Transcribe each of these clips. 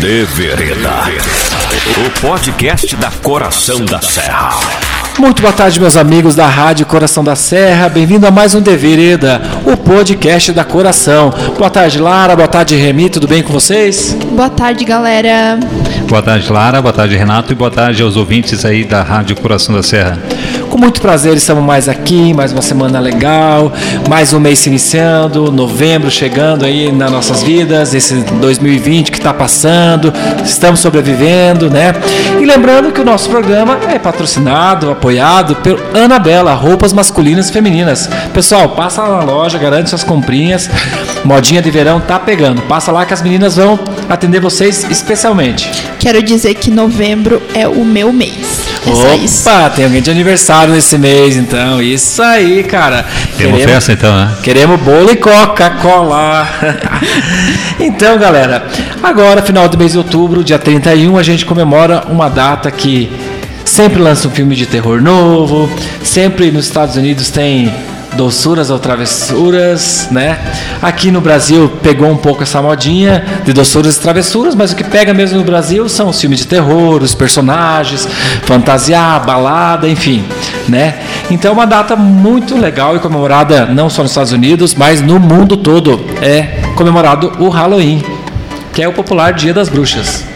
De Vereda. O podcast da Coração da Serra. Muito boa tarde, meus amigos da Rádio Coração da Serra. Bem-vindo a mais um De Vereda, o podcast da Coração. Boa tarde, Lara. Boa tarde, Remi. Tudo bem com vocês? Boa tarde, galera. Boa tarde, Lara. Boa tarde, Renato. E boa tarde aos ouvintes aí da Rádio Coração da Serra. Com muito prazer, estamos mais aqui, mais uma semana legal, mais um mês se iniciando, novembro chegando aí nas nossas vidas, esse 2020 que está passando, estamos sobrevivendo, né? E lembrando que o nosso programa é patrocinado, apoiado pelo Anabela, roupas masculinas e femininas. Pessoal, passa lá na loja, garante suas comprinhas, modinha de verão tá pegando. Passa lá que as meninas vão atender vocês especialmente. Quero dizer que novembro é o meu mês. É só isso. Opa, tem alguém de aniversário nesse mês, então. Isso aí, cara. Tem uma festa então, né? Queremos bolo e Coca-Cola. então, galera, agora, final do mês de outubro, dia 31, a gente comemora uma data que sempre lança um filme de terror novo. Sempre nos Estados Unidos tem doçuras ou travessuras, né? Aqui no Brasil pegou um pouco essa modinha de doçuras e travessuras, mas o que pega mesmo no Brasil são os filmes de terror, os personagens, fantasiar, balada, enfim, né? Então é uma data muito legal e comemorada não só nos Estados Unidos, mas no mundo todo. É comemorado o Halloween, que é o popular Dia das Bruxas.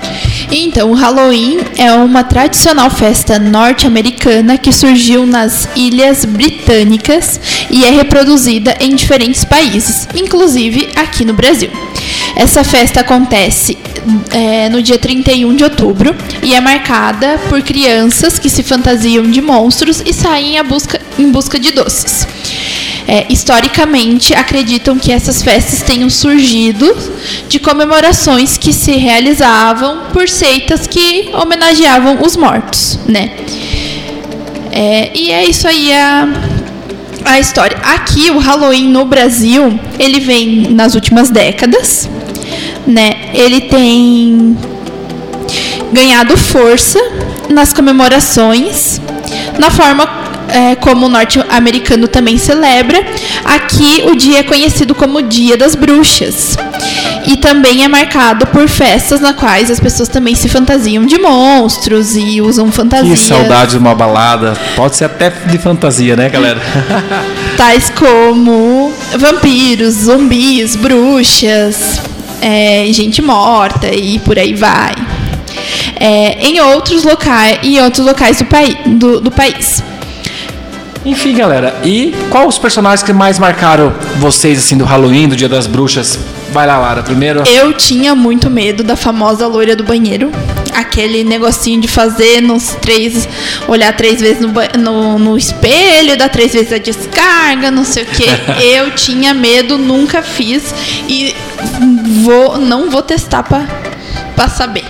Então, o Halloween é uma tradicional festa norte-americana que surgiu nas Ilhas Britânicas e é reproduzida em diferentes países, inclusive aqui no Brasil. Essa festa acontece é, no dia 31 de outubro e é marcada por crianças que se fantasiam de monstros e saem busca, em busca de doces. É, historicamente, acreditam que essas festas tenham surgido de comemorações que se realizavam por seitas que homenageavam os mortos, né? É, e é isso aí a, a história. Aqui, o Halloween no Brasil, ele vem nas últimas décadas, né? Ele tem ganhado força nas comemorações, na forma é, como o norte-americano também celebra, aqui o dia é conhecido como Dia das Bruxas. E também é marcado por festas na quais as pessoas também se fantasiam de monstros e usam fantasia. Que saudade de uma balada. Pode ser até de fantasia, né, galera? Tais como vampiros, zumbis, bruxas, é, gente morta e por aí vai. É, em outros locais e outros locais do, pai, do, do país. Enfim, galera, e qual os personagens que mais marcaram vocês, assim, do Halloween, do Dia das Bruxas? Vai lá, Lara, primeiro. Eu tinha muito medo da famosa loira do banheiro. Aquele negocinho de fazer nos três. olhar três vezes no, no, no espelho, dar três vezes a descarga, não sei o que. Eu tinha medo, nunca fiz. E vou, não vou testar pra, pra saber.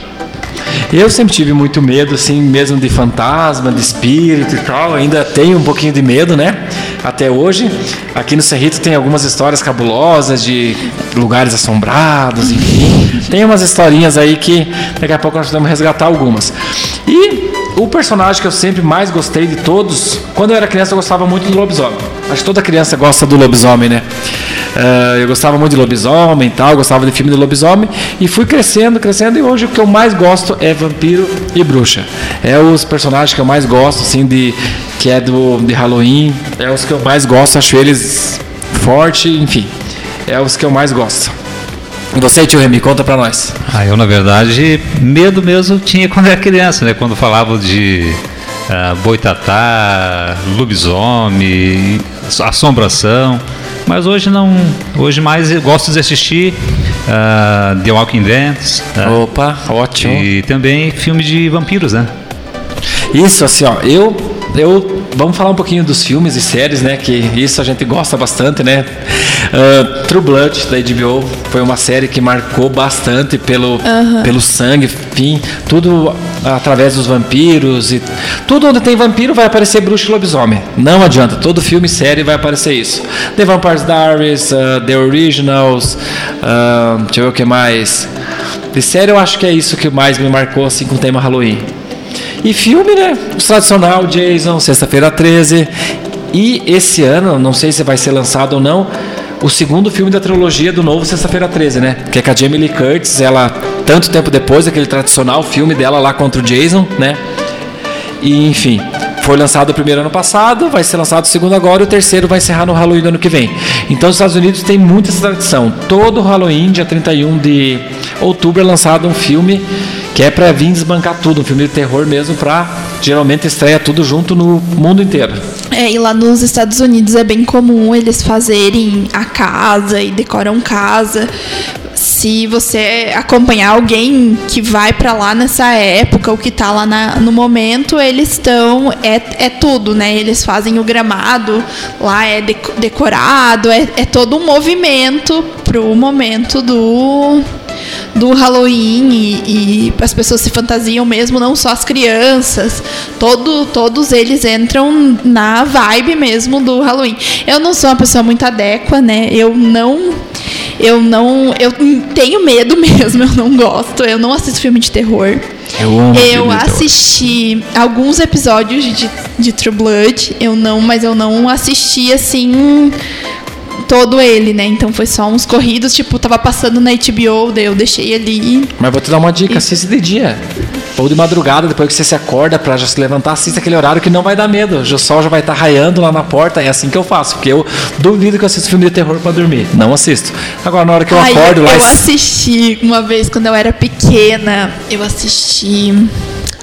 Eu sempre tive muito medo, assim, mesmo de fantasma, de espírito e tal. Ainda tenho um pouquinho de medo, né? Até hoje. Aqui no Cerrito tem algumas histórias cabulosas de lugares assombrados, enfim. Tem umas historinhas aí que daqui a pouco nós vamos resgatar algumas. E o personagem que eu sempre mais gostei de todos, quando eu era criança eu gostava muito do lobisomem. Acho que toda criança gosta do lobisomem, né? Uh, eu gostava muito de lobisomem e tal, gostava de filme de lobisomem e fui crescendo, crescendo e hoje o que eu mais gosto é vampiro e bruxa. É os personagens que eu mais gosto, assim, de que é do de Halloween, é os que eu mais gosto, acho eles forte, enfim, é os que eu mais gosto. E você, tio Remy, conta pra nós. Ah, eu, na verdade, medo mesmo tinha quando era criança, né? Quando falavam de uh, boitatá, lobisomem, assombração. Mas hoje não. Hoje mais eu gosto de assistir uh, The Walking Dead. Uh, Opa, ótimo. E também filme de vampiros, né? Isso, assim, ó, eu, eu vamos falar um pouquinho dos filmes e séries, né? Que isso a gente gosta bastante, né? Uh, True Blood da HBO foi uma série que marcou bastante pelo, pelo sangue, enfim, tudo através dos vampiros e tudo onde tem vampiro vai aparecer bruxo e lobisomem. Não adianta, todo filme e série vai aparecer isso. The Vampire Diaries, uh, The Originals, uh, deixa eu ver o que mais. De série eu acho que é isso que mais me marcou assim com o tema Halloween. E filme, né? O tradicional, Jason, Sexta-feira 13. E esse ano, não sei se vai ser lançado ou não, o segundo filme da trilogia do novo Sexta-feira 13, né? Que é com a Jamie Lee Curtis, ela tanto tempo depois daquele tradicional filme dela lá contra o Jason, né? E enfim, foi lançado o primeiro ano passado, vai ser lançado o segundo agora e o terceiro vai encerrar no Halloween do ano que vem. Então os Estados Unidos tem muita essa tradição. Todo Halloween, dia 31 de outubro, é lançado um filme que é para vir desbancar tudo, um filme de terror mesmo, para geralmente estreia tudo junto no mundo inteiro. É, e lá nos Estados Unidos é bem comum eles fazerem a casa e decoram casa. Se você acompanhar alguém que vai para lá nessa época, ou que tá lá na- no momento, eles estão. É, é tudo, né? Eles fazem o gramado, lá é deco- decorado, é, é todo um movimento pro momento do do Halloween e, e as pessoas se fantasiam mesmo, não só as crianças. Todo, todos eles entram na vibe mesmo do Halloween. Eu não sou uma pessoa muito adéqua, né? Eu não. Eu não. Eu tenho medo mesmo, eu não gosto. Eu não assisto filme de terror. Eu amo Eu assisti alguns episódios de, de True Blood, eu não, mas eu não assisti assim todo ele, né? Então foi só uns corridos, tipo, tava passando na HBO, daí eu deixei ali. Mas vou te dar uma dica, assiste de dia. Ou de madrugada, depois que você se acorda pra já se levantar, assista aquele horário que não vai dar medo. O sol já vai estar raiando lá na porta, é assim que eu faço. Porque eu duvido que eu assisto filme de terror pra dormir. Não assisto. Agora, na hora que eu Ai, acordo lá... eu e- assisti uma vez quando eu era pequena, eu assisti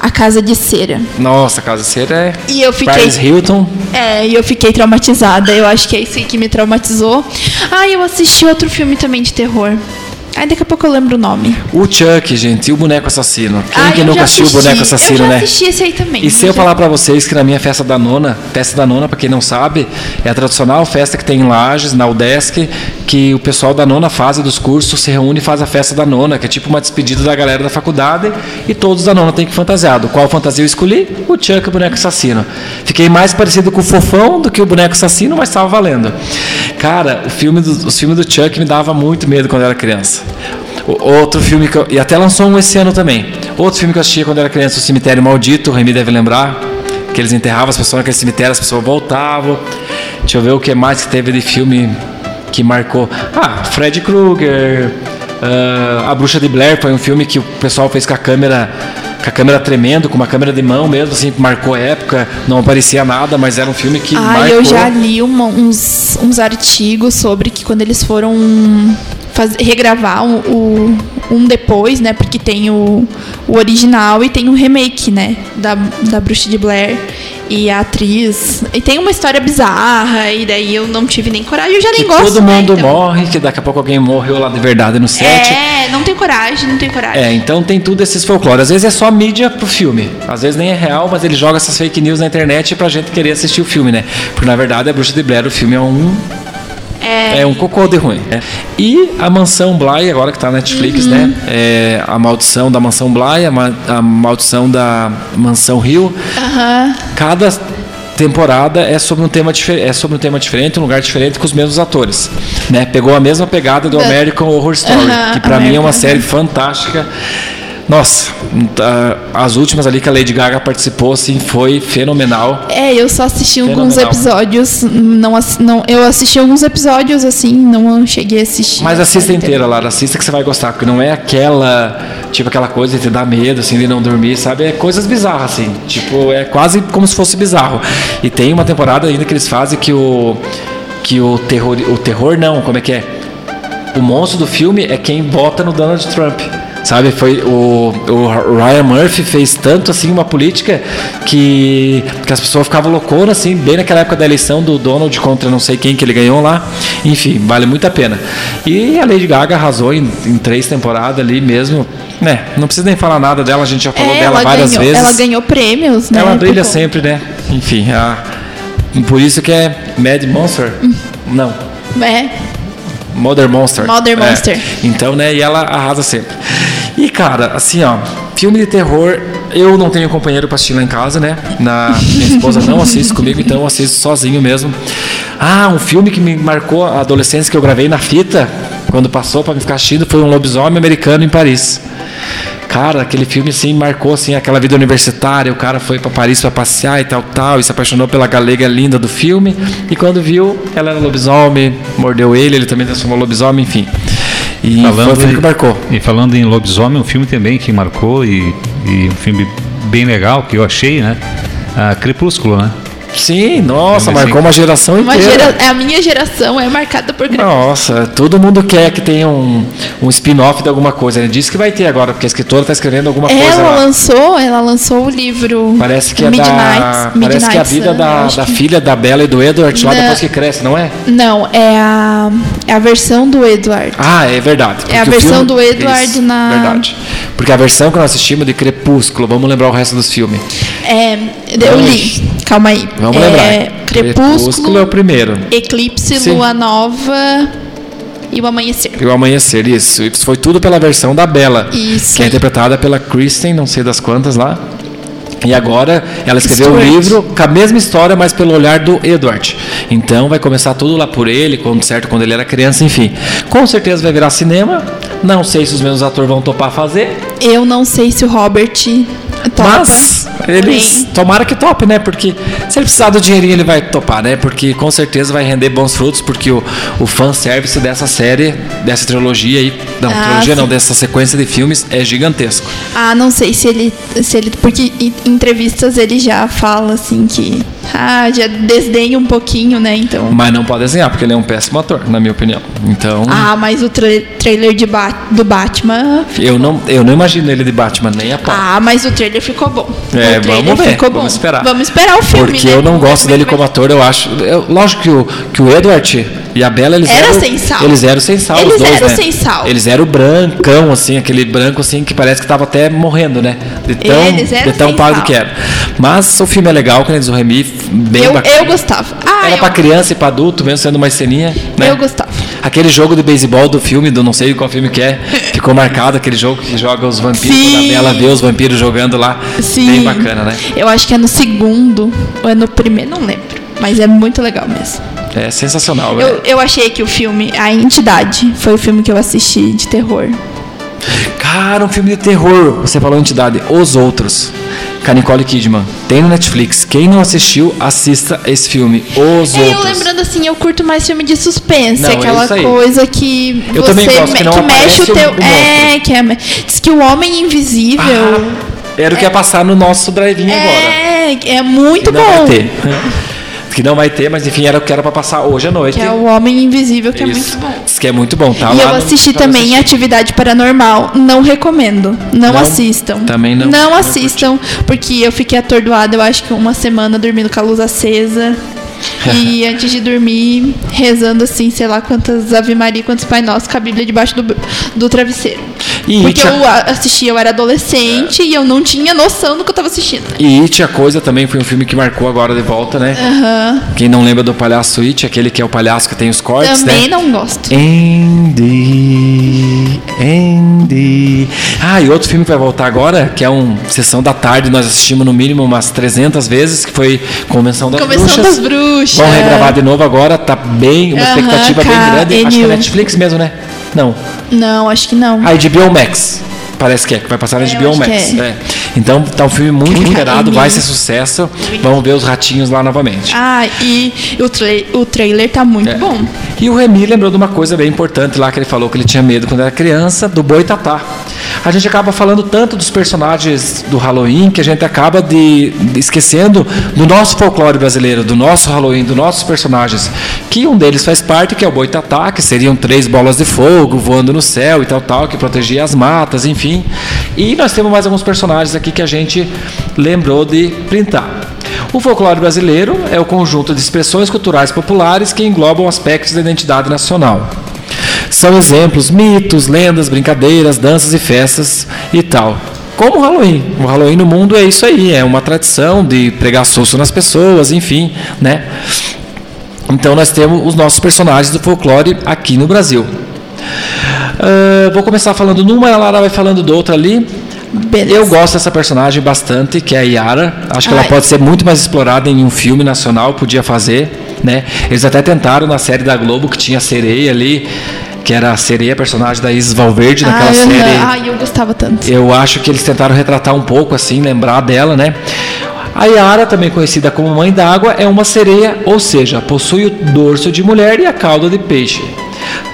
A Casa de Cera. Nossa, Casa de Cera é... E eu fiquei Paris Hilton. É, e eu fiquei traumatizada. Eu acho que é isso aí que me traumatizou. Ah, eu assisti outro filme também de terror. Ai, daqui a pouco eu lembro o nome. O Chuck, gente, e o Boneco Assassino. Quem Ah, que eu nunca assistiu o. Boneco Assassino, eu né? assisti esse aí também. E se eu já- falar pra vocês que na minha festa da nona, festa da nona, pra quem não sabe, é a tradicional festa que tem em Lages, na UDESC, que o pessoal da nona fase dos cursos se reúne e faz a festa da nona, que é tipo uma despedida da galera da faculdade, e todos da nona têm que fantasiado. Qual fantasia eu escolhi? O Chuck, o boneco assassino. Fiquei mais parecido com o fofão do que o boneco assassino, mas estava valendo. Cara, o filme do, os filmes do Chuck me dava muito medo quando eu era criança. Outro filme que eu, E até lançou um esse ano também. Outro filme que eu assistia quando eu era criança, O Cemitério Maldito, o Remy deve lembrar. Que eles enterravam as pessoas naquele cemitério, as pessoas voltavam. Deixa eu ver o que mais que teve de filme que marcou. Ah, Fred Krueger. ah, a Bruxa de Blair foi um filme que o pessoal fez com a câmera. Com a câmera tremendo, com uma câmera de mão mesmo, assim, marcou época, não aparecia nada, mas era um filme que Ah, marcou. eu já li uma- uns, uns artigos sobre que quando eles foram faz- regravar o, o- um depois, né? Porque tem o, o original e tem o remake, né? Da, da Bruxa de Blair. E a atriz. E tem uma história bizarra, e daí eu não tive nem coragem. Eu já nem que gosto. todo né, mundo então. morre, que daqui a pouco alguém morreu lá de verdade no set. É, não tenho coragem, não tenho coragem. É, então tem tudo esses folclore. Às vezes é só mídia pro filme. Às vezes nem é real, mas ele joga essas fake news na internet pra gente querer assistir o filme, né? Porque na verdade a Bruxa de Blair, o filme é um. É, um cocô de ruim. né? E a Mansão Bly, agora que tá na Netflix, Uhum. né? É a maldição da Mansão Bly, a, ma- a maldição da Mansão Rio. Aham. Cada temporada é sobre um tema diferente, é sobre um tema diferente, um lugar diferente com os mesmos atores, né? Pegou a mesma pegada do American Horror Story, Aham, que pra mim é uma série fantástica. Nossa, as últimas ali que a Lady Gaga participou, assim, foi fenomenal. É, eu só assisti alguns Fenomenal. episódios. Não, não, eu assisti alguns episódios assim, não cheguei a assistir. Mas assista inteira, Lara, assista que você vai gostar, porque não é aquela, tipo aquela coisa de te dar medo, assim, de não dormir, sabe? É coisas bizarras, assim, tipo, é quase como se fosse bizarro. E tem uma temporada ainda que eles fazem que o, que o terror, o terror não, como é que é? O monstro do filme é quem vota no Donald Trump. Sabe, foi o, o Ryan Murphy fez tanto assim uma política que, que as pessoas ficavam louconas assim, bem naquela época da eleição do Donald contra não sei quem que ele ganhou lá. Enfim, vale muito a pena. E a Lady Gaga arrasou em, em três temporadas ali mesmo. Né, não precisa nem falar nada dela, a gente já falou É, dela ela várias ganhou, vezes. Ela ganhou prêmios, né? Ela brilha por- sempre, né? Enfim, a, por isso que é Mad Monster. Não, É. Mother Monster. Mother É. Monster. Então, né, e ela arrasa sempre. E, cara, assim, ó, filme de terror, eu não tenho companheiro pra assistir lá em casa, né? Na, minha esposa não assiste comigo, então eu assisto sozinho mesmo. Ah, um filme que me marcou a adolescência que eu gravei na fita, quando passou pra me ficar assistindo, foi um lobisomem americano em Paris. Cara, aquele filme assim marcou assim aquela vida universitária. O cara foi para Paris para passear e tal, tal, e se apaixonou pela galega linda do filme. E quando viu, ela era lobisomem, mordeu ele, ele também transformou lobisomem, enfim. E foi um filme que marcou. E falando em lobisomem, um filme também que marcou e, e um filme bem legal que eu achei, né? Ah, Crepúsculo, né? Sim, nossa, marcou uma geração Uma inteira. gera... A minha geração é marcada por Nossa, todo mundo quer que tenha um, um spin-off de alguma coisa. Ele disse que vai ter agora, porque a escritora está escrevendo alguma coisa Ela lançou, ela lançou o livro Parece que é Midnight, da. Parece que é a Midnight vida da, da que- filha da Bella e do Edward lá Não. depois que cresce, não é? Não, é a, é a versão do Edward. Ah, é verdade. É a versão filme- do Edward na- Verdade. Porque a versão que nós assistimos de Crepúsculo, vamos lembrar o resto dos filmes. É, eu li. Calma aí. Vamos é, lembrar. Crepúsculo, é o primeiro. Eclipse, Sim. Lua Nova e o Amanhecer. E o Amanhecer, isso. Isso foi tudo pela versão da Bella. Isso Que é aí. interpretada pela Kristen, não sei das quantas lá. E agora ela escreveu Stuart. um livro com a mesma história, mas pelo olhar do Edward. Então vai começar tudo lá por ele, quando certo, quando ele era criança, enfim. Com certeza vai virar cinema. Não sei se os mesmos atores vão topar fazer. Eu não sei se o Robert topa. Mas eles. porém, Tomara que tope, né? Porque se ele precisar do dinheirinho, ele vai topar, né? Porque com certeza vai render bons frutos, porque o, o fanservice dessa série, dessa trilogia aí. Não, Ah, trilogia não, sim. dessa sequência de filmes é gigantesco. Ah, não sei se ele, se ele. Porque em entrevistas ele já fala assim que. Ah, já desdenha um pouquinho, né? Então. Mas não pode desenhar, porque ele é um péssimo ator, na minha opinião. Então. Ah, mas o tra- trailer de Ba- do Batman. Eu não, eu não imagino ele de Batman nem a pau. Ah, mas o trailer ficou bom. É, vamos ver, ficou vamos bom. esperar. Vamos esperar o filme, Porque né? eu não gosto como é dele como ator, eu acho. eu- lógico que o, que o Edward e a Bella, eles Era eram. sem sal. Eles eram sem sal. Eles os dois, eram né? sem sal. Eles eram brancão, assim, aquele branco assim que parece que tava até morrendo, né? De tão, Eles eram de tão sem pálido sal. que era. Mas o filme é legal, que eles o Remy, bem Eu, bacana. eu gostava. Ah, Era eu, pra criança e pra adulto, mesmo sendo uma ceninha. Né? eu gostava. Aquele jogo de beisebol do filme, do não sei qual filme que é, ficou marcado, aquele jogo que joga os vampiros, Sim. quando a Bela vê os vampiros jogando lá. Sim. Bem bacana, né? Eu acho que é no segundo ou é no primeiro, não lembro. Mas é muito legal mesmo. É sensacional, velho. Eu, eu achei que o filme A Entidade foi o filme que eu assisti de terror. Cara, um filme de terror. Você falou entidade. Os Outros. Com a Nicole Kidman. Tem no Netflix. Quem não assistiu, assista esse filme. Os É, eu Outros. lembrando assim, eu curto mais filme de suspense, Não, é aquela coisa que Eu você gosto, que não mexe o teu. é, que é. Diz que o homem invisível. Ah, era o que ia passar no nosso drive-in agora. é, é muito Que bom. vai ter. Que não vai ter, mas enfim, era o que era pra passar hoje à noite. Que é o Homem Invisível, que é Isso. muito bom. Diz que é muito bom, tá? e eu no- assisti pra também assistir. Atividade Paranormal. Não recomendo. Não, Não? assistam. Também não. Não Não assistam, porque eu fiquei atordoada, eu acho que uma semana dormindo com a luz acesa. e antes de dormir, rezando assim, sei lá quantas Ave Maria, quantos Pai Nosso com a Bíblia debaixo do, do travesseiro. E porque eu a- assisti, eu era adolescente e eu não tinha noção do que eu tava assistindo. E It, a coisa também foi um filme que marcou agora de volta, né? Quem não lembra do palhaço It, aquele que é o palhaço que tem os cortes, Também né? não gosto. Andy, Andy. Ah, e outro filme que vai voltar agora, que é um Sessão da Tarde, nós assistimos no mínimo umas 300 vezes, que foi Convenção das Convenção Bruxas. das Bruxas. Vão regravar de novo agora, tá bem, uma expectativa bem grande. Acho que é. Netflix mesmo, né? Não. Não, acho que não. A HBO Max. Parece que é, que vai passar na É, HBO Max. é. é. Então tá um filme muito esperado, vai ser sucesso. Vamos ver os ratinhos lá novamente. Ah, e o, tra o trailer tá muito É. bom. E o Remy lembrou de uma coisa bem importante lá que ele falou que ele tinha medo quando era criança, do Boitatá. A gente acaba falando tanto dos personagens do Halloween que a gente acaba de, de esquecendo do nosso folclore brasileiro, do nosso Halloween, dos nossos personagens. Que um deles faz parte, que é o Boitatá, que seriam três bolas de fogo voando no céu e tal, tal, que protegia as matas, enfim. E nós temos mais alguns personagens aqui que a gente lembrou de printar. O folclore brasileiro é o conjunto de expressões culturais populares que englobam aspectos da identidade nacional. São exemplos, mitos, lendas, brincadeiras, danças e festas e tal. Como o Halloween. O Halloween no mundo é isso aí, é uma tradição de pregar susto nas pessoas, enfim, né? Então nós temos os nossos personagens do folclore aqui no Brasil. Ah, vou começar falando numa, a Lara vai falando do outra ali. Beleza. Eu gosto dessa personagem bastante, que é a Yara. Acho que ela Ai. pode ser muito mais explorada em um filme nacional, podia fazer, né? Eles até tentaram na série da Globo que tinha sereia ali, que era a sereia, personagem da Isis Valverde naquela Ai, eu, não- série. ai, eu gostava tanto. Eu acho que eles tentaram retratar um pouco assim, lembrar dela, né? A Yara, também conhecida como Mãe d'Água, é uma sereia, ou seja, possui o dorso de mulher e a cauda de peixe.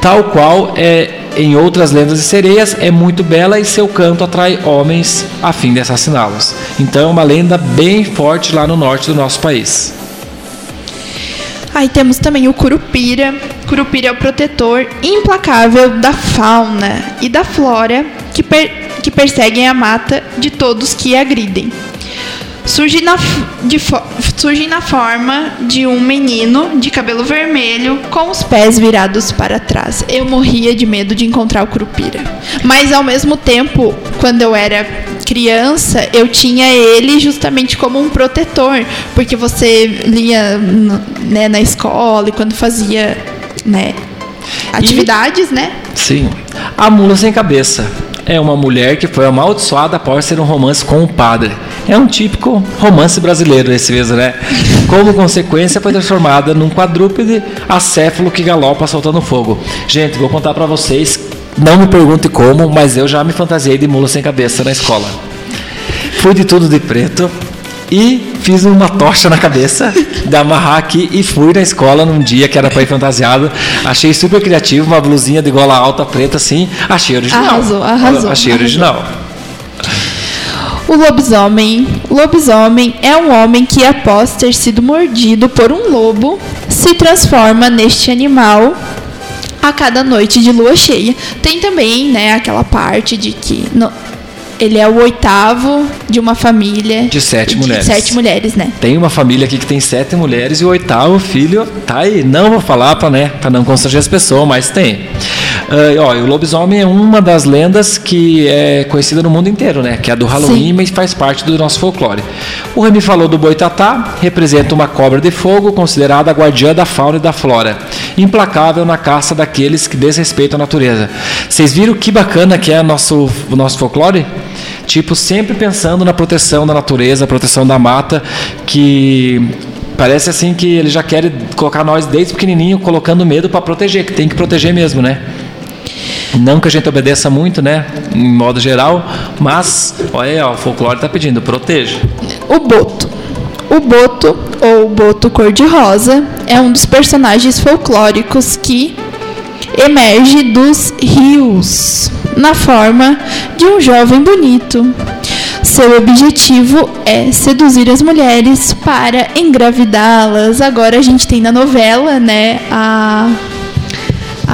Tal qual é em outras lendas de sereias, é muito bela e seu canto atrai homens a fim de assassiná-los. Então é uma lenda bem forte lá no norte do nosso país. Aí temos também o Curupira. Curupira é o protetor implacável da fauna e da flora que, per que perseguem a mata de todos que agridem. Surge na, de, surge na forma de um menino de cabelo vermelho com os pés virados para trás. Eu morria de medo de encontrar o Curupira. Mas ao mesmo tempo, quando eu era criança, eu tinha ele justamente como um protetor, porque você lia né, na escola e quando fazia né, atividades, e, né? Sim. A mula sem cabeça é uma mulher que foi amaldiçoada após ser um romance com um padre. É um típico romance brasileiro esse mesmo, né? Como consequência, foi transformada num quadrúpede acéfalo que galopa soltando fogo. Gente, vou contar para vocês, não me pergunte como, mas eu já me fantasiei de mula sem cabeça na escola. Fui de tudo de preto, e fiz uma tocha na cabeça de amarrar aqui e fui na escola num dia que era para ir fantasiado. Achei super criativo, uma blusinha de gola alta preta assim, achei original. Arrasou, arrasou. Achei arrasou. original. O lobisomem. Lobisomem é um homem que, após ter sido mordido por um lobo, se transforma neste animal a cada noite de lua cheia. Tem também, né, aquela parte de que no, ele é o oitavo de uma família de sete de mulheres. Sete mulheres, né? Tem uma família aqui que tem sete mulheres e o oitavo filho tá aí. Não vou falar para né, pra não constranger as pessoas, mas tem. Uh, ó, o lobisomem é uma das lendas que é conhecida no mundo inteiro, né? Que é a do Halloween, Sim. mas faz parte do nosso folclore. O Remy falou do boitatá, representa uma cobra de fogo considerada a guardiã da fauna e da flora, implacável na caça daqueles que desrespeitam a natureza. Vocês viram que bacana que é nosso, o nosso folclore? Tipo, sempre pensando na proteção da natureza, proteção da mata, que parece assim que ele já quer colocar nós desde pequenininho colocando medo para proteger, que tem que proteger mesmo, né? Não que a gente obedeça muito, né? Em modo geral, mas olha aí, ó, o folclore está pedindo, proteja. O Boto. O Boto, ou Boto Cor-de-Rosa, é um dos personagens folclóricos que emerge dos rios na forma de um jovem bonito. Seu objetivo é seduzir as mulheres para engravidá-las. Agora a gente tem na novela, né, a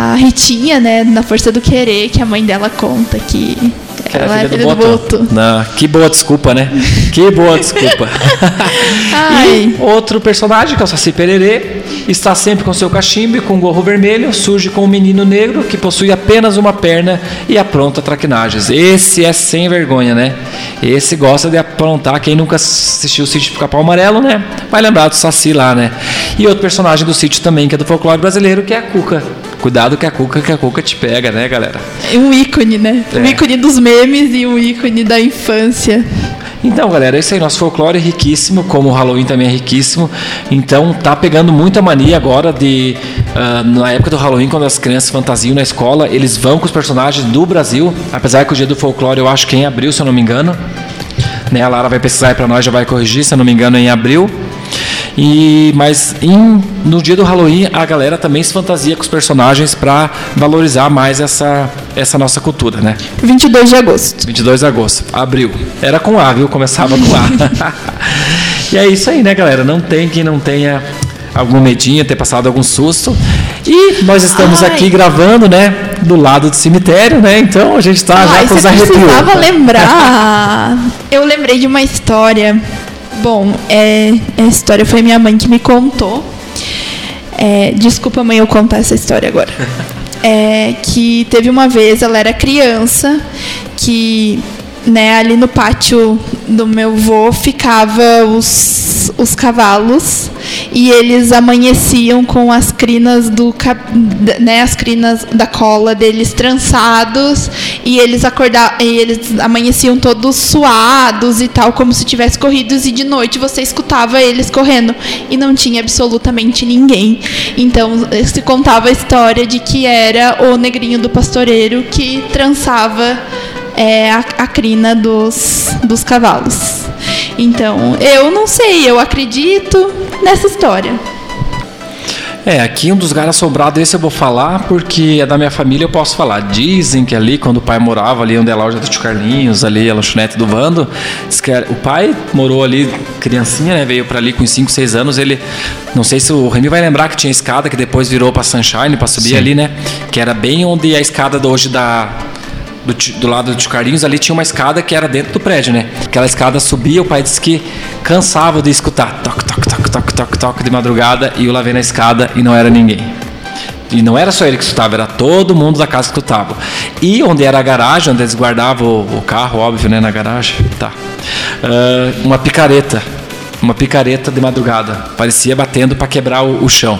a Ritinha, né, na Força do Querer, que a mãe dela conta que que ela é filha do, do Boto. Não, que boa desculpa, né? Que boa desculpa. e outro personagem, que é o Saci Pererê, está sempre com seu cachimbo e com gorro vermelho, surge com um menino negro que possui apenas uma perna e apronta traquinagens. Esse é sem vergonha, né? Esse gosta de aprontar. Quem nunca assistiu o Sítio do Capão Amarelo, né? Vai lembrar do Saci lá, né? E outro personagem do sítio também, que é do folclore brasileiro, que é a Cuca. Cuidado que a Cuca, que a Cuca te pega, né, galera? É um ícone, né? É. Um ícone dos memes e um ícone da infância. Então, galera, esse aí, nosso folclore é riquíssimo, como o Halloween também é riquíssimo. Então, tá pegando muita mania agora de. Uh, na época do Halloween, quando as crianças fantasiam na escola, eles vão com os personagens do Brasil. Apesar que o dia do folclore eu acho que é em abril, se eu não me engano. Né, a Lara vai pesquisar aí pra nós, já vai corrigir, se eu não me engano, é em abril. E mas em, no dia do Halloween a galera também se fantasia com os personagens para valorizar mais essa essa nossa cultura, né? 22 de agosto. 22 de agosto, abril. Era com A, viu? Começava com A. e é isso aí, né, galera? Não tem quem não tenha algum medinho, ter passado algum susto. E nós estamos Ai. aqui gravando, né, do lado do cemitério, né? Então a gente está já com os arrepios. Eu precisava lembrar. Eu lembrei de uma história Bom, é, essa história foi minha mãe que me contou. É, desculpa, mãe, eu contar essa história agora. É, que teve uma vez, ela era criança, que né, ali no pátio do meu vô ficava os, os cavalos e eles amanheciam com as crinas do né, as crinas da cola deles trançados e eles acordavam e eles amanheciam todos suados e tal como se tivesse corridos e de noite você escutava eles correndo e não tinha absolutamente ninguém. Então se contava a história de que era o negrinho do pastoreiro que trançava é a, a crina dos, dos cavalos. Então, eu não sei, eu acredito nessa história. É, aqui um dos lugares assombrados, esse eu vou falar porque é da minha família, eu posso falar. Dizem que ali, quando o pai morava ali, onde é a loja do Tio Carlinhos, ali a lanchonete do Vando, diz que era- o pai morou ali, criancinha, né? Veio pra ali com 5, 6 anos. Ele, não sei se o Remy vai lembrar que tinha escada que depois virou pra Sunshine, pra subir Sim. ali, né? Que era bem onde a escada da- hoje da. Do, do lado do Tio Carlinhos, ali tinha uma escada que era dentro do prédio, né? Aquela escada subia, o pai disse que cansava de escutar toque, toque, toque, toque, toque, toque de madrugada e eu lá vendo a escada e não era ninguém. E não era só ele que escutava, era todo mundo da casa que escutava. E onde era a garagem, onde eles guardavam o, o carro, óbvio, né, na garagem, tá. Ah, uma picareta, uma picareta de madrugada, parecia batendo para quebrar o, o chão.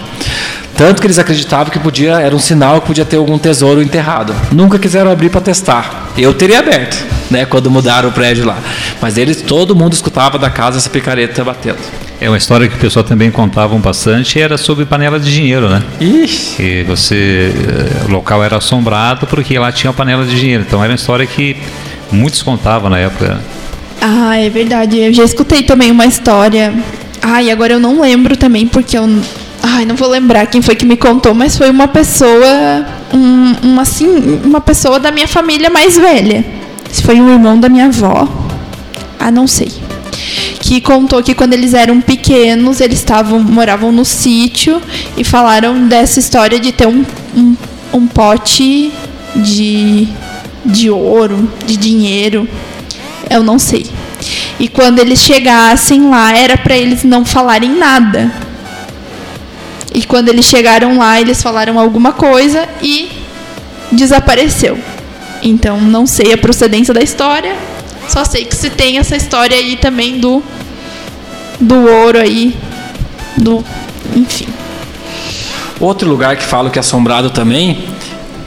Tanto que eles acreditavam que podia, era um sinal que podia ter algum tesouro enterrado. Nunca quiseram abrir para testar. Eu teria aberto, né, quando mudaram o prédio lá. Mas eles, todo mundo escutava da casa essa picareta batendo. É uma história que o pessoal também contavam bastante, era sobre panela de dinheiro, né? Ixi. Que você, eh, o local era assombrado porque lá tinha uma panela de dinheiro. Então era uma história que muitos contavam na época. Ah, é verdade. Eu já escutei também uma história. Ai, agora eu não lembro também, porque eu. Ai, não vou lembrar quem foi que me contou, mas foi uma pessoa. Um, uma, assim, uma pessoa da minha família mais velha. Se foi um irmão da minha avó. Ah, não sei. Que contou que quando eles eram pequenos, eles estavam moravam no sítio e falaram dessa história de ter um, um, um pote de, de ouro, de dinheiro. Eu não sei. E quando eles chegassem lá, era para eles não falarem nada. E quando eles chegaram lá, eles falaram alguma coisa e desapareceu. Então não sei a procedência da história. Só sei que se tem essa história aí também do do ouro aí do enfim. Outro lugar que falo que é assombrado também,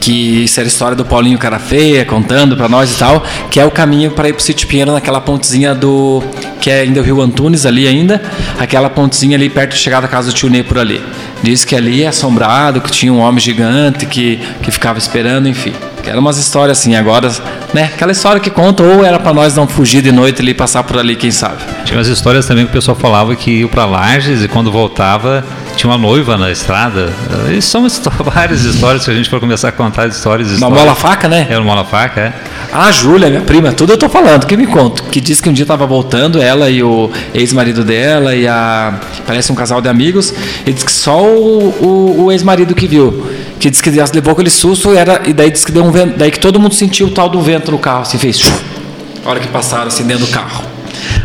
que isso era a história do Paulinho Cara Feia contando pra nós e tal, que é o caminho para ir pro Sítio Pinheiro naquela pontezinha do. que é ainda o Rio Antunes ali ainda, aquela pontezinha ali perto de chegar da casa do tio Ney por ali. Diz que ali é assombrado, que tinha um homem gigante que, que ficava esperando, enfim. Eram umas histórias assim, agora, né? Aquela história que conta, ou era pra nós não fugir de noite ali e passar por ali, quem sabe. Tinha umas histórias também que o pessoal falava que ia para Lages e quando voltava tinha uma noiva na estrada. E são várias histórias que a gente for começar a contar as histórias. Uma histórias. bola faca, né? Era uma mola faca, é. A Júlia, minha prima, tudo eu tô falando, que me conta. Que disse que um dia tava voltando, ela e o ex-marido dela e a. Parece um casal de amigos. E disse que só o, o- o ex-marido que viu. Que disse que levou aquele susto era, e daí disse que deu um vento. Daí que todo mundo sentiu o tal do vento no carro, assim, fez. A hora que passaram assim dentro do carro.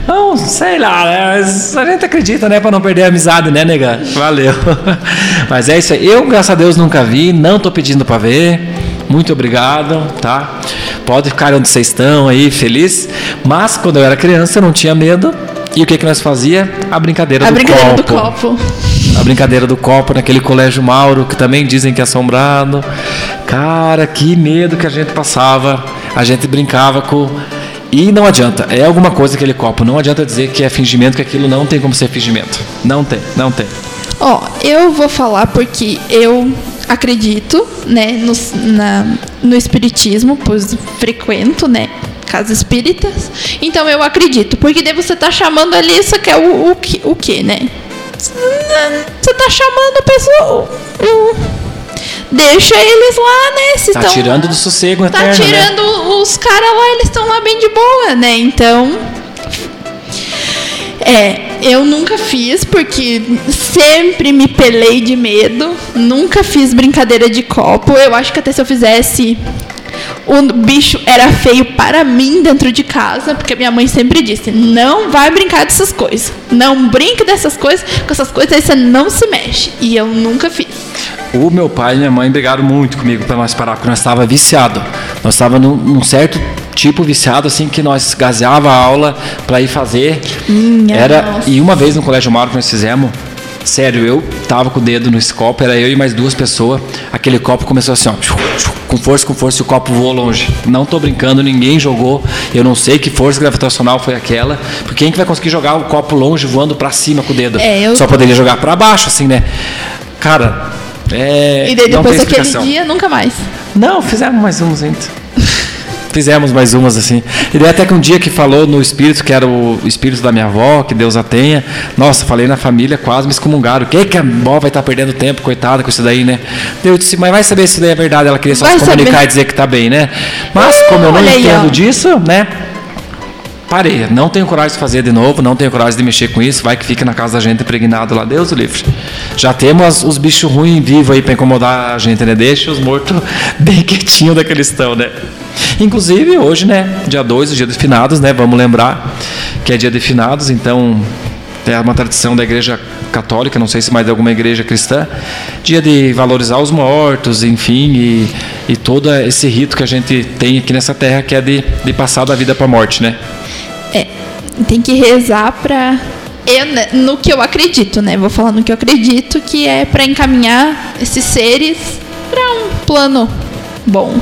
Não, sei lá, né? Mas a gente acredita, né? Pra não perder a amizade, né, nega? Valeu. Mas é isso aí. Eu, graças a Deus, nunca vi, não tô pedindo pra ver. Muito obrigado, tá? Pode ficar onde vocês estão aí, feliz. Mas quando eu era criança, eu não tinha medo. E o que que nós fazia? A brincadeira A do brincadeira do copo. Brincadeira do copo naquele colégio Mauro, que também dizem que é assombrado. Cara, que medo que a gente passava. A gente brincava com. E não adianta, é alguma coisa aquele copo. Não adianta dizer que é fingimento, que aquilo não tem como ser fingimento. Não tem, não tem. Ó, eu vou falar porque eu acredito, né, no, na- no espiritismo, pois frequento, né, casas espíritas. Então eu acredito, porque daí você tá chamando ali, isso que é o, o, o que, né? Você tá chamando a pessoa. hum, deixa eles lá, né? Se Tá tão tirando do sossego Tá eterno, né? tirando os caras lá, eles estão lá bem de boa, né? Então. É, eu nunca fiz porque sempre me pelei de medo. Nunca fiz brincadeira de copo. Eu acho que até se eu fizesse. O bicho era feio para mim dentro de casa, porque minha mãe sempre disse: não vai brincar dessas coisas. Não brinque dessas coisas, com essas coisas aí você não se mexe. E eu nunca fiz. O meu pai e minha mãe brigaram muito comigo para nós parar, porque nós estava viciado. Nós estava num, num certo tipo viciado, assim, que nós gaseava a aula para ir fazer. Minha Era nossa. E uma vez no Colégio que nós fizemos, sério, eu tava com o dedo nesse copo, era eu e mais duas pessoas. Aquele copo começou assim, ó, com força, com força, e o copo voou longe. Não tô brincando, ninguém jogou. Eu não sei que força gravitacional foi aquela, porque quem que vai conseguir jogar o copo longe voando para cima com o dedo? É, eu- Só poderia jogar para baixo, assim, né? Cara, é. E daí depois daquele dia, nunca mais. Não, fizemos mais uns ainda. fizemos mais umas assim. E daí até que um dia que falou no espírito, que era o espírito da minha avó, que Deus a tenha. Nossa, falei na família, quase me excomungaram. Que que a avó vai estar perdendo tempo, coitada, com isso daí, né? Eu disse, mas vai saber se daí é verdade. Ela queria só Vai se comunicar saber. e dizer que tá bem, né? Mas como eu não aí, entendo ó. disso, né? Parei, não tenho coragem de fazer de novo, não tenho coragem de mexer com isso, vai que fica na casa da gente impregnado lá, Deus o livre. Já temos os bichos ruins vivos aí para incomodar a gente, né? Deixa os mortos bem quietinhos daquele estão, né? Inclusive, hoje, né, dia 2, o dia de finados, né? Vamos lembrar que é dia de finados, então é uma tradição da igreja católica, não sei se mais de alguma igreja cristã, dia de valorizar os mortos, enfim, e, e todo esse rito que a gente tem aqui nessa terra, que é de, de passar da vida para a morte, né? É, tem que rezar pra. Eu, né, no que eu acredito, né? Vou falar no que eu acredito, que é pra encaminhar esses seres pra um plano bom.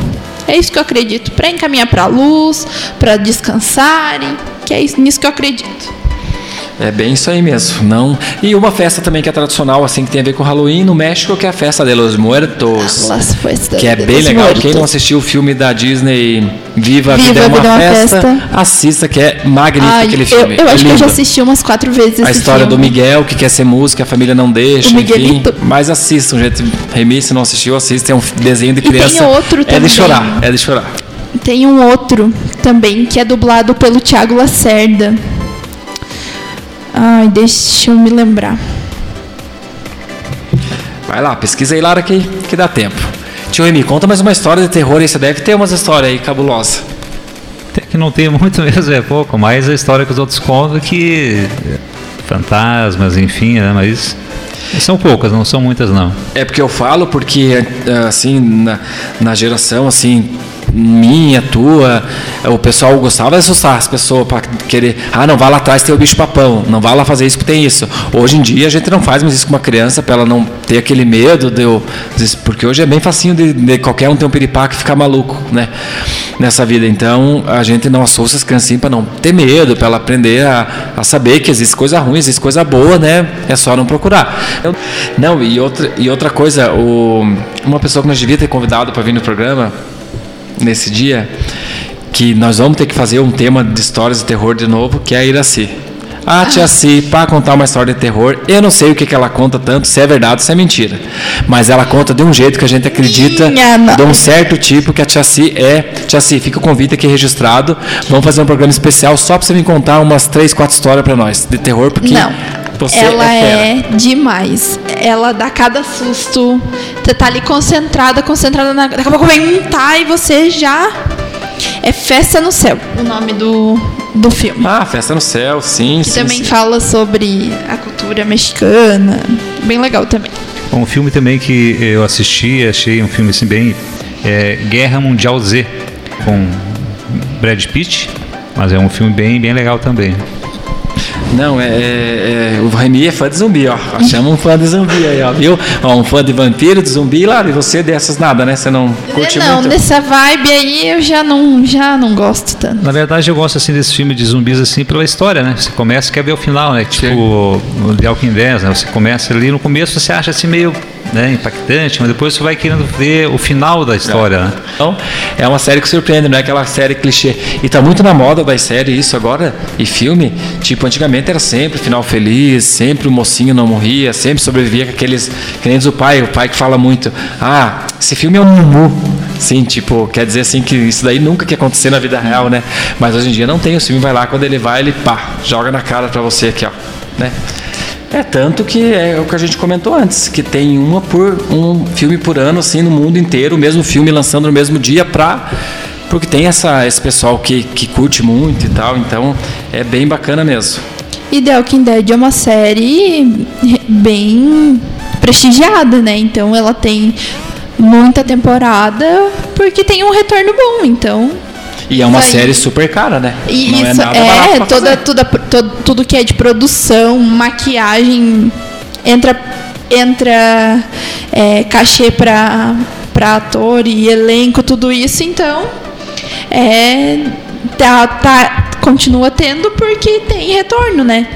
É isso que eu acredito. Pra encaminhar pra luz, pra descansarem. Que é isso, nisso que eu acredito. É bem isso aí mesmo. Não. E uma festa também que é tradicional, assim, que tem a ver com Halloween no México, que é a festa de los Muertos. Las Fiestas Que é bem legal. Muertos. Quem não assistiu o filme da Disney Viva a Viva Vida é uma, Vida é uma festa, Festa. assista, que é magnífico Ai, aquele eu, filme. eu É acho que eu já lindo. assisti umas quatro vezes A história do filme. Miguel, que quer ser músico, a família não deixa, O enfim. Miguelito. Mas assistam, gente. Remi, se não assistiu, assista. É um desenho de tem criança. outro É também. de chorar, é de chorar. Tem um outro também que é dublado pelo Thiago Lacerda. Ai, deixa eu me lembrar. Vai lá, pesquisa aí, Lara, que, que dá tempo. Tio Remi, conta mais uma história de terror aí. Você deve ter umas histórias aí cabulosas. Até que não tem muito mesmo, é pouco, mas a história que os outros contam que. é, Fantasmas, enfim, né? Mas. São poucas, não são muitas não. É porque eu falo porque, assim, na, na geração, assim, minha, tua, o pessoal gostava de assustar as pessoas para querer, ah, não, vai lá atrás tem o bicho papão, não vai lá fazer isso que tem isso. Hoje em dia a gente não faz mais isso com uma criança para ela não ter aquele medo, de eu, porque hoje é bem facinho de, de qualquer um ter um piripaque e ficar maluco, né, nessa vida. Então a gente não assusta as criancinhas para não ter medo, para ela aprender a, a saber que existe coisa ruim, existe coisa boa, né, é só não procurar. Eu- não, e outra, e outra coisa, o, uma pessoa que nós devia ter convidado para vir no programa, nesse dia que nós vamos ter que fazer um tema de histórias de terror de novo, que é a Iraci. A tia Si, para contar uma história de terror, eu não sei o que, que ela conta tanto, se é verdade ou se é mentira. Mas ela conta de um jeito que a gente acredita, de um certo tipo que a tia Si é. Tia Si, fica o convite aqui registrado. Vamos fazer um programa especial só para você me contar umas três, quatro histórias para nós de terror, porque Não. Você ela é é demais. Ela dá cada susto. Você tá ali concentrada, concentrada na. Daqui a pouco vem um tá e você já. É Festa no Céu, o nome do, do filme. Ah, Festa no Céu, sim, que sim. também sim. fala sobre a cultura mexicana. Bem legal também. Um filme também que eu assisti, achei um filme assim bem. É Guerra Mundial Z, com Brad Pitt, mas é um filme bem, bem legal também. Não, é, é- é- o Remy é fã de zumbi, ó. Chama um fã de zumbi aí, ó, viu? Ó, um fã de vampiro, de zumbi, lá, e você dessas nada, né? Você não curte não, muito? dessa vibe aí eu já não, já não gosto tanto. Na verdade, eu gosto assim desse filme de zumbis assim pela história, né? Você começa e quer ver o final, né? Tipo Sim. o The Walking Dead, né? Você começa ali no começo, você acha assim meio né, impactante, mas depois você vai querendo ver o final da história, né? Então, é uma série que surpreende, não é aquela série clichê. E tá muito na moda das séries isso agora, e filme. Tipo, antigamente era sempre final feliz, sempre o mocinho não morria, sempre sobrevivia com aqueles. Que nem diz o pai, o pai que fala muito, ah, esse filme é um mumu. Sim, tipo, quer dizer assim que isso daí nunca que acontecer na vida real, né? Mas hoje em dia não tem, o filme vai lá, quando ele vai, ele pá, joga na cara pra você aqui, ó. Né? É tanto que é o que a gente comentou antes, que tem uma por um filme por ano assim no mundo inteiro, o mesmo filme lançando no mesmo dia pra porque tem essa esse pessoal que, que curte muito e tal, então é bem bacana mesmo. E The Walking Dead é uma série bem prestigiada, né? Então ela tem muita temporada porque tem um retorno bom, então E é uma Vai. série super cara, né? E Não é isso nada barato é, toda, toda, todo, tudo que é de produção, maquiagem, entra, entra é, cachê pra, pra ator e elenco, tudo isso, então é, tá, tá, continua tendo porque tem retorno, né?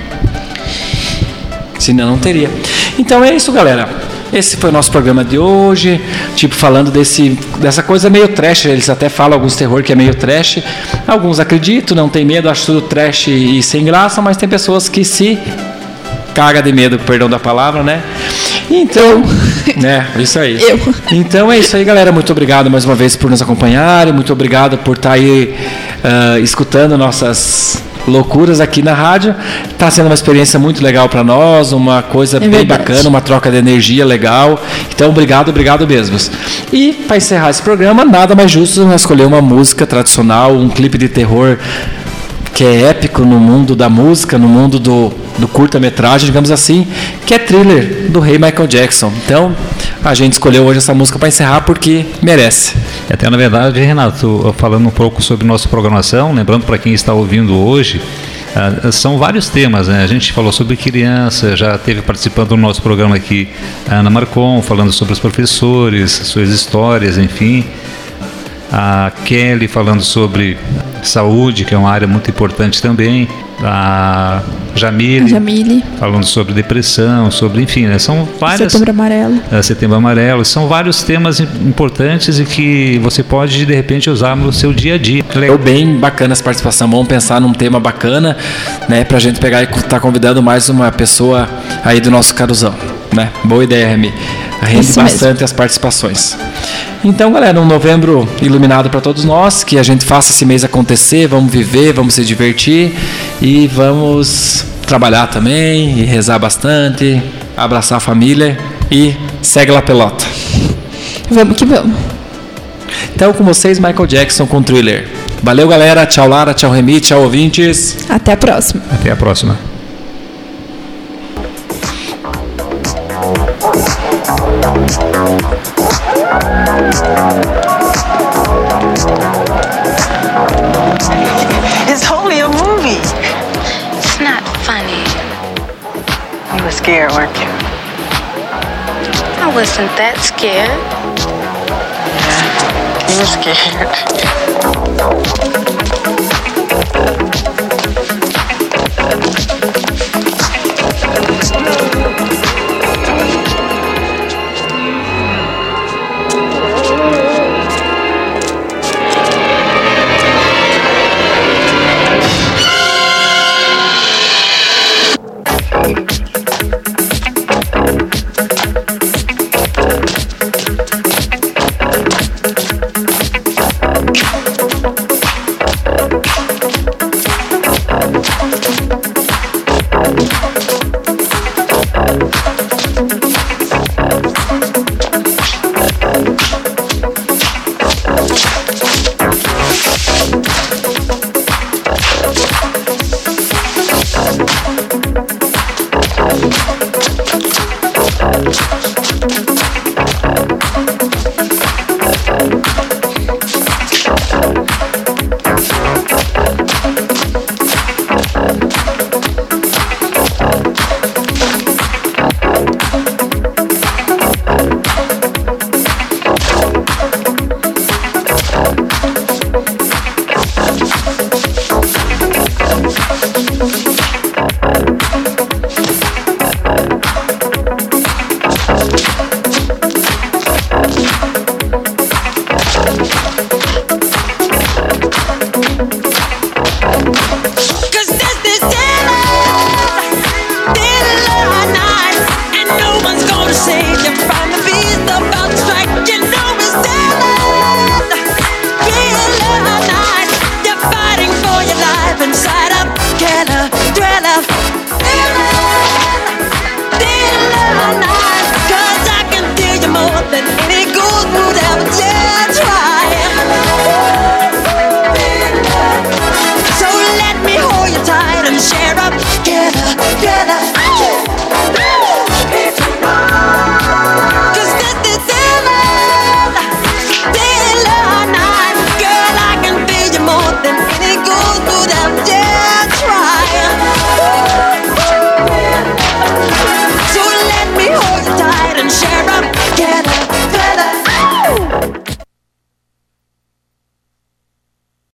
Senão não teria. Então é isso, galera. Esse foi o nosso programa de hoje, tipo falando desse dessa coisa meio trash, eles até falam alguns terror que é meio trash. Alguns acreditam, não tem medo, acham tudo trash e sem graça, mas tem pessoas que se caga de medo, perdão da palavra, né? Então, né, isso aí. Eu. Então é isso aí, galera. Muito obrigado mais uma vez por nos acompanharem. Muito obrigado por estar aí uh, escutando nossas loucuras aqui na rádio. Está sendo uma experiência muito legal para nós, uma coisa é bem verdade. bacana, uma troca de energia legal. Então, obrigado, obrigado mesmo. E para encerrar esse programa, nada mais justo nós escolher uma música tradicional, um clipe de terror que é épico no mundo da música, no mundo do, do curta-metragem, digamos assim, que é thriller do rei Michael Jackson. Então, a gente escolheu hoje essa música para encerrar porque merece. Até na verdade, Renato, falando um pouco sobre nossa programação, lembrando para quem está ouvindo hoje, Uh, são vários temas, né? A gente falou sobre criança, já teve participando do nosso programa aqui a Ana Marcon, falando sobre os professores, suas histórias, enfim a Kelly falando sobre saúde, que é uma área muito importante também, a Jamile, Jamile. falando sobre depressão, sobre, enfim, né, são várias... Setembro Amarelo. É, Setembro Amarelo, são vários temas importantes e que você pode, de repente, usar no seu dia a dia. Legal. Bem bacana essa participação, vamos pensar num tema bacana, né, pra gente pegar e estar tá convidando mais uma pessoa aí do nosso caruzão, né? Boa ideia, Remy. Rende Isso bastante mesmo. as participações. Então, galera, um novembro iluminado para todos nós, que a gente faça esse mês acontecer, vamos viver, vamos se divertir e vamos trabalhar também e rezar bastante, abraçar a família e segue lá pelota. Vamos que vamos. Então, com vocês, Michael Jackson com Thriller. Valeu, galera. Tchau, Lara. Tchau, Remi. Tchau, ouvintes. Até a próxima. Até a próxima. It's scared, weren't you? I wasn't that scared. Yeah,